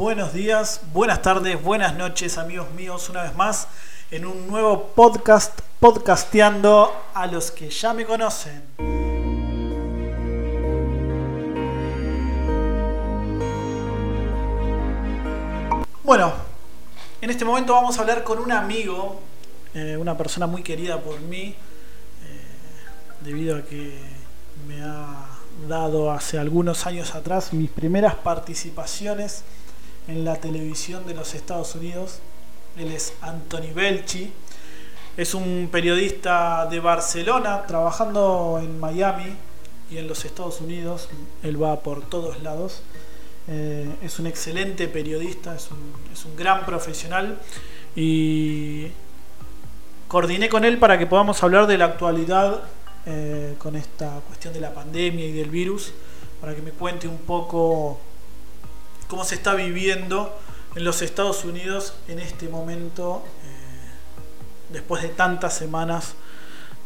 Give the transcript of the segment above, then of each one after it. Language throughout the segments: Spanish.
buenos días, buenas tardes, buenas noches, amigos míos, una vez más en un nuevo podcast, podcasteando a los que ya me conocen. Bueno, en este momento vamos a hablar con un amigo, eh, una persona muy querida por mí, eh, debido a que me ha dado hace algunos años atrás mis primeras participaciones en la televisión de los Estados Unidos. Él es Anthony Belchi. Es un periodista de Barcelona, trabajando en Miami y en los Estados Unidos. Él va por todos lados. Eh, es un excelente periodista, es un, es un gran profesional y coordiné con él para que podamos hablar de la actualidad eh, con esta cuestión de la pandemia y del virus, para que me cuente un poco cómo se está viviendo en los Estados Unidos en este momento, eh, después de tantas semanas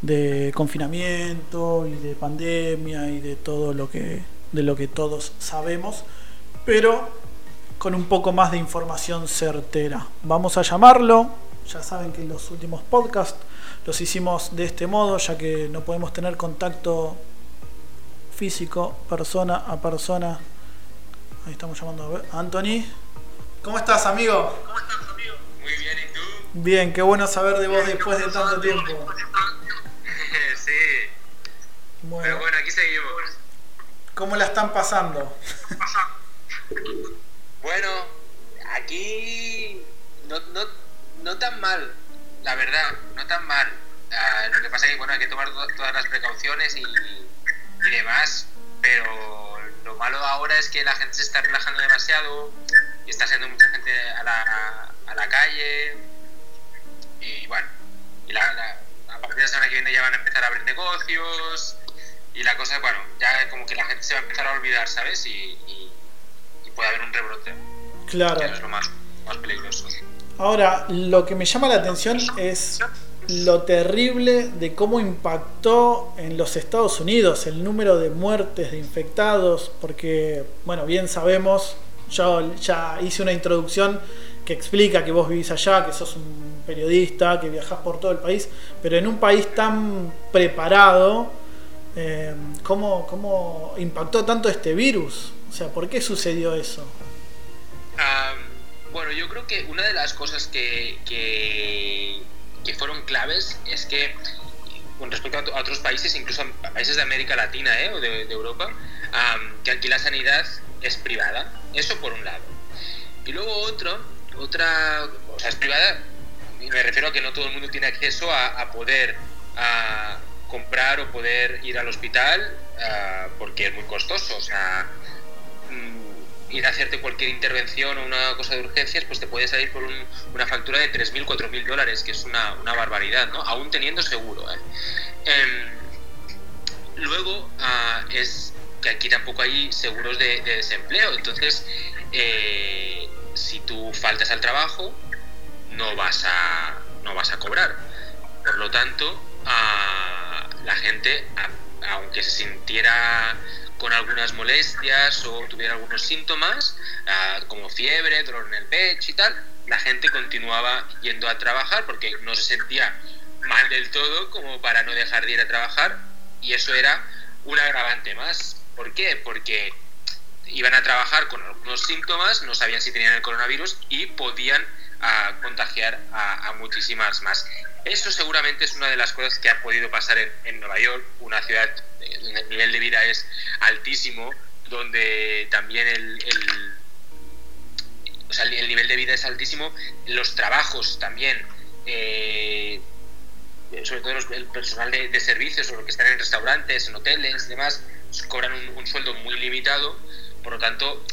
de confinamiento y de pandemia y de todo lo que, de lo que todos sabemos, pero con un poco más de información certera. Vamos a llamarlo, ya saben que en los últimos podcasts los hicimos de este modo, ya que no podemos tener contacto físico, persona a persona. Ahí estamos llamando a Anthony. ¿Cómo estás, amigo? ¿Cómo estás, amigo? Muy bien, ¿y tú? Bien, qué bueno saber de vos después de tanto tiempo. sí. Bueno, Pero bueno, aquí seguimos. ¿cómo la están pasando? Bueno, aquí no, no, no tan mal, la verdad, no tan mal. Ah, lo que pasa es que bueno, hay que tomar to- todas las precauciones y, y demás, pero lo malo ahora es que la gente se está relajando demasiado y está siendo mucha gente a la, a la calle y bueno, y la, la- a partir de la semana que viene ya van a empezar a abrir negocios y la cosa, bueno, ya como que la gente se va a empezar a olvidar, ¿sabes? Y, y- y puede haber un rebrote, Claro. que es lo más, más peligroso. Ahora, lo que me llama la atención es lo terrible de cómo impactó en los Estados Unidos el número de muertes, de infectados, porque, bueno, bien sabemos, yo ya hice una introducción que explica que vos vivís allá, que sos un periodista, que viajás por todo el país, pero en un país tan preparado, eh, ¿cómo, ¿cómo impactó tanto este virus? O sea, ¿por qué sucedió eso? Am, bueno, yo creo que una de las cosas que, que, que fueron claves es que con respecto a, otros países, incluso a países de América Latina ¿eh? o de, Europa, que aquí la sanidad es privada. Eso por un lado. Y luego otro, otra, o sea, es privada, me refiero a que no todo el mundo tiene acceso a, poder a comprar o poder ir al hospital ah, porque es muy costoso. O sea, ir a hacerte cualquier intervención o una cosa de urgencias, pues te puede salir por un- una factura de 3.000, 4.000 dólares, que es una, barbaridad, ¿no? Aún teniendo seguro, ¿eh? Em, luego ah, es que aquí tampoco hay seguros de, de desempleo, entonces eh, si tú faltas al trabajo no vas a, no vas a cobrar. Por lo tanto, ah, la gente, aunque se sintiera con algunas molestias o tuviera algunos síntomas, ah, como fiebre, dolor en el pecho y tal, la gente continuaba yendo a trabajar porque no se sentía mal del todo como para no dejar de ir a trabajar y eso era un agravante más. ¿Por qué? Porque iban a trabajar con algunos síntomas, no sabían si tenían el coronavirus y podían ah, contagiar a, muchísimas más. Eso seguramente es una de las cosas que ha podido pasar en, Nueva York, una ciudad eh, donde el nivel de vida es altísimo, donde también el, o sea, el nivel de vida es altísimo, los trabajos también, eh, sobre todo los- el personal de, servicios o los que están en restaurantes, en hoteles y demás, cobran un sueldo muy limitado, por lo tanto,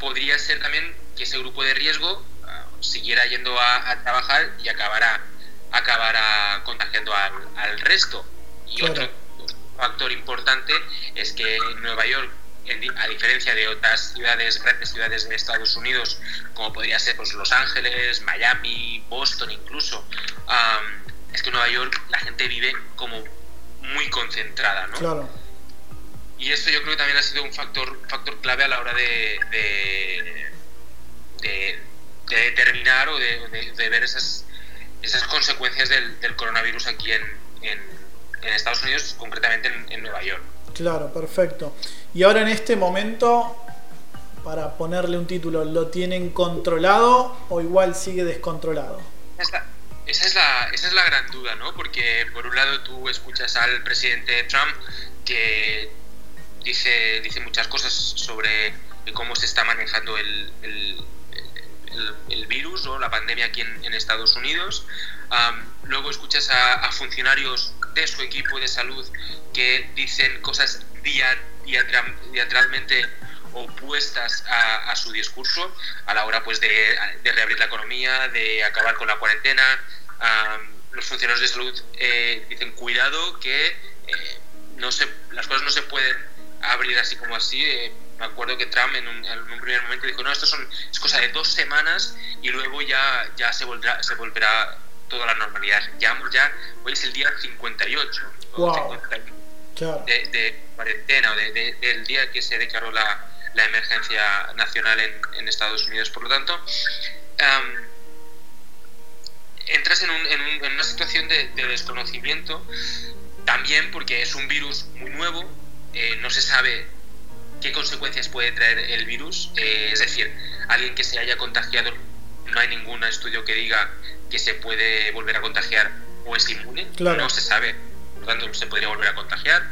podría ser también que ese grupo de riesgo ah, siguiera yendo a, a trabajar y acabara, acabara contagiando al, al resto. Y Claro. otro factor importante es que en Nueva York, en a diferencia de otras ciudades, grandes ciudades de Estados Unidos, como podría ser pues, Los Ángeles, Miami, Boston incluso, am, es que en Nueva York la gente vive como muy concentrada, ¿no? Claro. Y eso yo creo que también ha sido un factor, factor clave a la hora de, de, determinar o de, ver esas, esas consecuencias del, coronavirus aquí en, en, Estados Unidos, concretamente en, Nueva York. Claro, perfecto. Y ahora en este momento, para ponerle un título, ¿lo tienen controlado o igual sigue descontrolado? Esa, esa, es la, esa es la gran duda, ¿no? Porque por un lado tú escuchas al presidente Trump que dice, dice muchas cosas sobre cómo se está manejando el, el, virus o la pandemia aquí en, Estados Unidos. luego escuchas a, funcionarios de su equipo de salud que dicen cosas diatralmente opuestas a, su discurso a la hora pues de, reabrir la economía, de acabar con la cuarentena. los funcionarios de salud eh, dicen cuidado que eh, no se, las cosas no se pueden abrir así como así. Eh, me acuerdo que Trump en un, primer momento dijo, no, esto son, es cosa de dos semanas y luego ya, ya se, volverá, se volverá toda la normalidad. Ya, ya hoy es el día 58 de, cuarentena o de, del día que se declaró la, la emergencia nacional en, en, Estados Unidos. Por lo tanto, entras en, un, en, una situación de, desconocimiento también porque es un virus muy nuevo, eh, no se sabe qué consecuencias puede traer el virus. Eh, es decir, alguien que se haya contagiado, no hay ningún estudio que diga que se puede volver a contagiar o es inmune. No se sabe, por lo tanto, se podría volver a contagiar.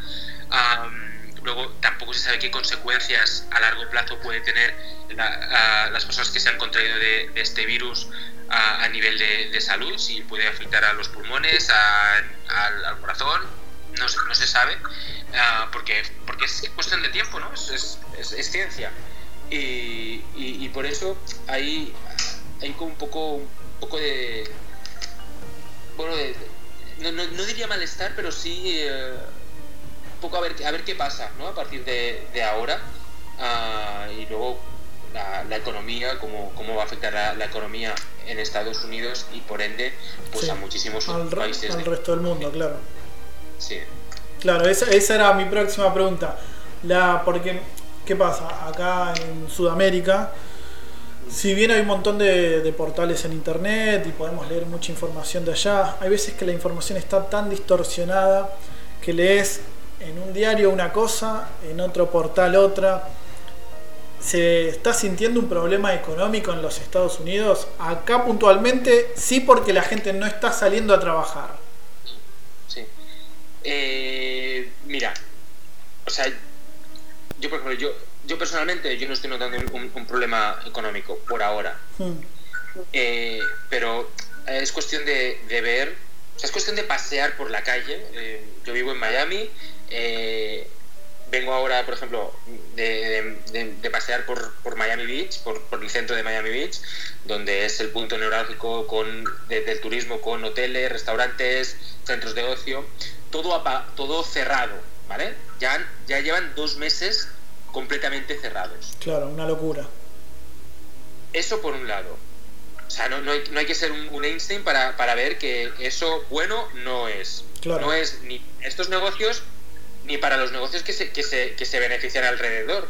luego, tampoco se sabe qué consecuencias a largo plazo puede tener las personas que se han contraído de, este virus a, nivel de, salud, si puede afectar a los pulmones, al, corazón, no, no se sabe. Ah, porque, porque es cuestión de tiempo, ¿no? Es, es, ciencia. Y, y, por eso hay, hay como un poco, un poco de... Bueno, no, no, diría malestar, pero sí eh, un poco a ver, a ver qué pasa, ¿no? A partir de, de ahora. Ah, y luego la, la, economía, cómo, cómo va a afectar la, economía en Estados Unidos y por ende pues a muchísimos países. Al resto del mundo, claro. Claro, esa, esa era mi próxima pregunta. La, porque, ¿qué pasa? Acá en Sudamérica, si bien hay un montón de, portales en internet y podemos leer mucha información de allá, hay veces que la información está tan distorsionada que lees en un diario una cosa, en otro portal otra. ¿Se está sintiendo un problema económico en los Estados Unidos? Acá puntualmente sí porque la gente no está saliendo a trabajar. Eh, mira, o sea, yo por ejemplo, yo, yo personalmente yo no estoy notando un, problema económico por ahora. Hmm. Eh, pero es cuestión de, ver, o sea, es cuestión de pasear por la calle. Eh, yo vivo en Miami, vengo ahora, por ejemplo, de, pasear por, por, Miami Beach, por, por, el centro de Miami Beach, donde es el punto neurálgico con, del turismo con hoteles, restaurantes, centros de ocio todo, todo cerrado, ¿vale? Ya, ya llevan dos meses completamente cerrados. Claro, una locura. Eso por un lado. O sea, no, no, hay, no hay, que ser un, Einstein para, para, ver que eso bueno no es. No es ni estos negocios ni para los negocios que se, que se, que se benefician alrededor.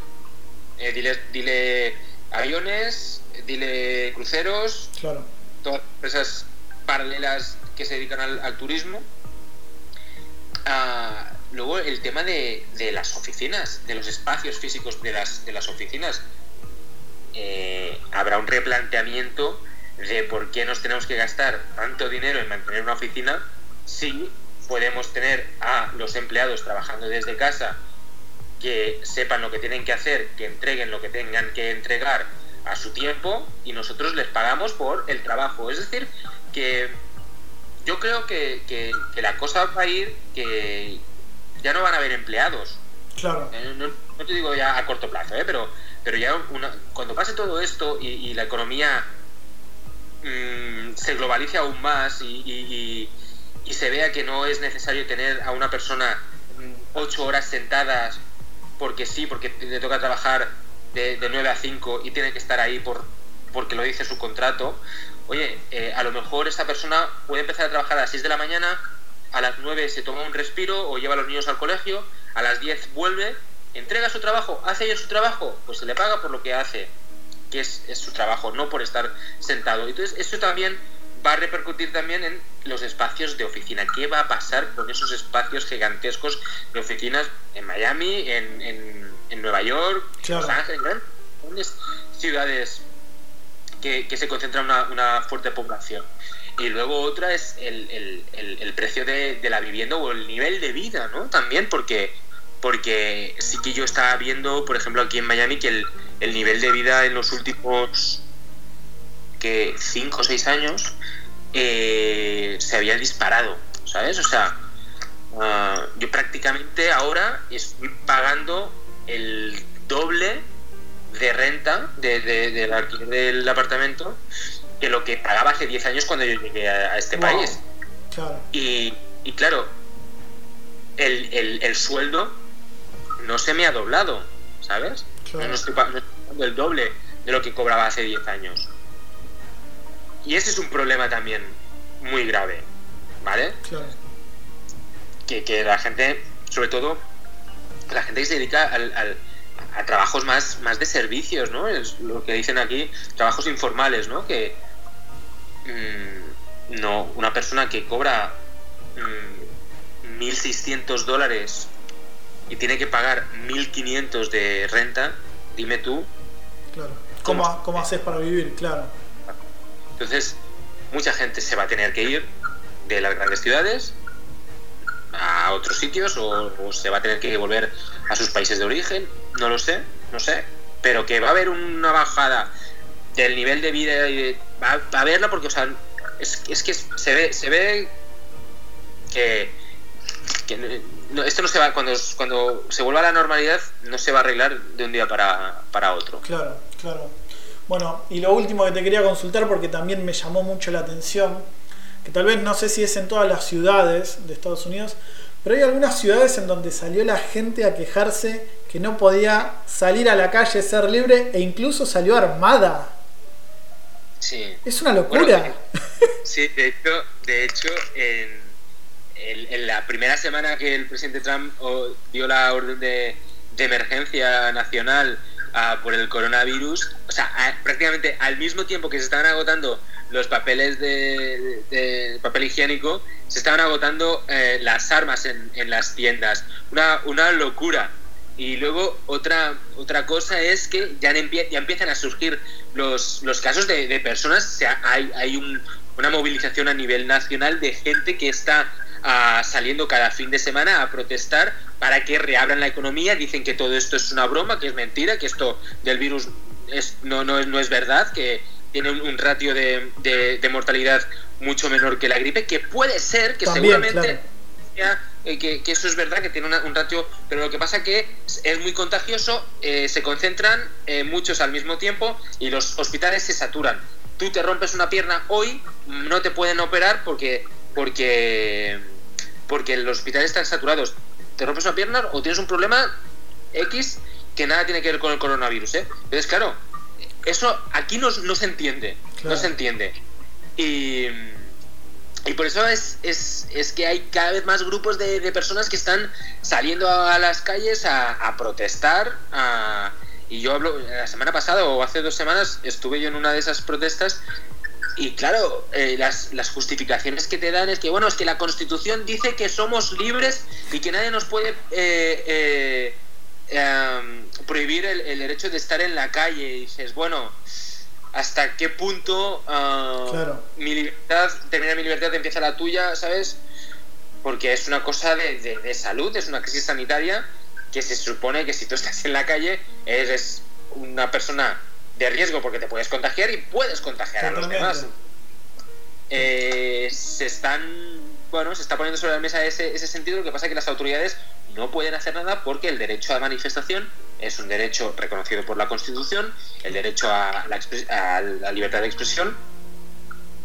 Eh, dile, dile aviones, dile cruceros, claro. todas esas paralelas que se dedican al, al turismo Ah, luego el tema de, las oficinas, de los espacios físicos de las, de las oficinas. Eh, habrá un replanteamiento de por qué nos tenemos que gastar tanto dinero en mantener una oficina si podemos tener a los empleados trabajando desde casa que sepan lo que tienen que hacer, que entreguen lo que tengan que entregar a su tiempo y nosotros les pagamos por el trabajo. Es decir, que yo creo que, que, la cosa va a ir que ya no van a haber empleados. Claro. Eh, no, te digo ya a corto plazo, ¿eh? pero, pero ya cuando pase todo esto y, la economía mm, se globalice aún más y, y, se vea que no es necesario tener a una persona mm, ocho horas sentadas porque sí, porque le toca trabajar de, de 9 a 5 y tiene que estar ahí por, porque lo dice su contrato, oye, eh, a lo mejor esta persona puede empezar a trabajar a las 6 de la mañana, a las 9 se toma un respiro o lleva a los niños al colegio, a las 10 vuelve, entrega su trabajo, hace bien su trabajo, pues se le paga por lo que hace. que es, es su trabajo, no por estar sentado. Entonces, eso también va a repercutir también en los espacios de oficina. ¿Qué va a pasar con esos espacios gigantescos de oficinas en Miami, en, en, en Nueva York, en Los Ángeles, en grandes ciudades que, se concentra una, una, fuerte población? Y luego otra es el, el, precio de, la vivienda o el nivel de vida, ¿no? También porque, porque sí que yo estaba viendo, por ejemplo, aquí en Miami, que el, el nivel de vida en los últimos que 5 o 6 años eh, se había disparado, ¿sabes? O sea, uh, yo prácticamente ahora estoy pagando el doble de renta de, de, del alquiler del apartamento que lo que pagaba hace 10 años cuando yo llegué a, a este wow. país. Claro. Y, y, claro, el, el, el, sueldo no se me ha doblado, ¿sabes? Claro. No, estoy, no estoy pagando el doble de lo que cobraba hace 10 años. Y ese es un problema también muy grave, ¿vale? Claro. Que, que la gente, sobre todo, la gente que se dedica al, al, a trabajos más, más de servicios, ¿no? Es lo que dicen aquí, trabajos informales, ¿no? Que mmm, no, una persona que cobra mmm, 1.600 dólares y tiene que pagar 1.500 de renta, dime tú. Claro. ¿Cómo, ¿Cómo, cómo haces para vivir? Claro. Entonces, mucha gente se va a tener que ir de las grandes ciudades a otros sitios o, se va a tener que volver a sus países de origen, no lo sé, no sé, pero que va a haber una bajada del nivel de vida y va, va, a haberla porque, o sea, es, es que se ve, se ve que, que no, esto no se va, cuando, cuando se vuelva a la normalidad, no se va a arreglar de un día para, para otro. Claro, claro. Bueno, y lo último que te quería consultar porque también me llamó mucho la atención, que tal vez no sé si es en todas las ciudades de Estados Unidos, pero hay algunas ciudades en donde salió la gente a quejarse que no podía salir a la calle, ser libre e incluso salió armada. Sí. Es una locura. Bueno, sí, de hecho, de hecho en, en, en, la primera semana que el presidente Trump dio la orden de, de emergencia nacional uh, por el coronavirus, o sea, prácticamente al mismo tiempo que se estaban agotando los papeles de, papel higiénico, se estaban agotando eh, las armas en, en, las tiendas. Una, una locura. Y luego otra, otra cosa es que ya, empie ya empiezan a surgir los, los casos de, de personas, o sea, hay, hay un, una movilización a nivel nacional de gente que está uh, saliendo cada fin de semana a protestar para que reabran la economía. Dicen que todo esto es una broma, que es mentira, que esto del virus es, no, no, no es verdad, que tiene un, un ratio de, de, de, mortalidad mucho menor que la gripe, que puede ser, que También, seguramente claro. eh, que, que, eso es verdad, que tiene una, un ratio, pero lo que pasa que es muy contagioso, eh, se concentran eh, muchos al mismo tiempo y los hospitales se saturan. Tú te rompes una pierna hoy, no te pueden operar porque porque porque los hospitales están saturados. Te rompes una pierna o tienes un problema X que nada tiene que ver con el coronavirus, ¿eh? Entonces, claro, eso aquí no, no se entiende, claro. no se entiende. Y, y por eso es, es, es, que hay cada vez más grupos de, de personas que están saliendo a las calles a, a protestar. A, y yo hablo, la semana pasada o hace dos semanas estuve yo en una de esas protestas y claro, eh, las, las, justificaciones que te dan es que, bueno, es que la Constitución dice que somos libres y que nadie nos puede eh, eh, eh, prohibir el, el, derecho de estar en la calle. Y dices, bueno, ¿hasta qué punto uh, claro. mi libertad, termina mi libertad, empieza la tuya, ¿sabes? Porque es una cosa de, de, de, salud, es una crisis sanitaria que se supone que si tú estás en la calle eres una persona de riesgo porque te puedes contagiar y puedes contagiar a los demás. Eh, se están, bueno, se está poniendo sobre la mesa ese, ese sentido, lo que pasa es que las autoridades no pueden hacer nada porque el derecho a manifestación es un derecho reconocido por la Constitución, el derecho a la, a la libertad de expresión,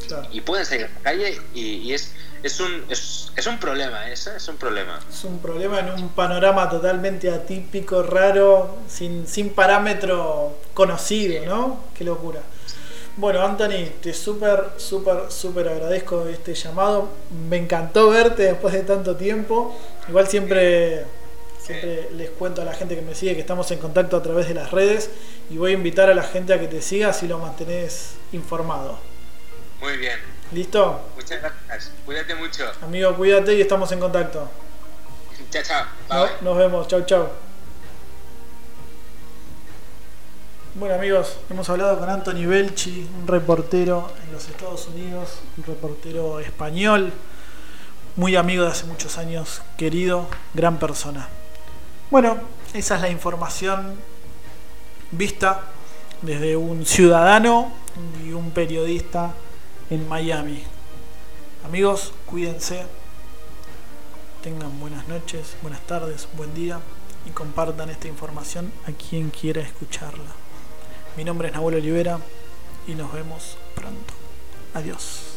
claro. y pueden salir a la calle y, y es, es, un, es, es, un problema, es, es un problema. Es un problema en un panorama totalmente atípico, raro, sin, sin parámetro conocido, ¿no? Qué locura. Bueno, Anthony, te súper, súper, súper agradezco este llamado. Me encantó verte después de tanto tiempo. Igual siempre, Siempre les cuento a la gente que me sigue que estamos en contacto a través de las redes y voy a invitar a la gente a que te siga si lo mantenés informado. Muy bien. ¿Listo? Muchas gracias. Cuídate mucho. Amigo, cuídate y estamos en contacto. Chao, chao. No- nos vemos. Chau, chau. Bueno amigos, hemos hablado con Anthony Belchi, un reportero en los Estados Unidos, un reportero español, muy amigo de hace muchos años, querido, gran persona. Bueno, esa es la información vista desde un ciudadano y un periodista en Miami. Amigos, cuídense, tengan buenas noches, buenas tardes, buen día y compartan esta información a quien quiera escucharla. Mi nombre es Nahuel Olivera y nos vemos pronto. Adiós.